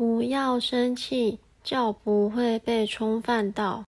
不要生气，就不会被冲犯到。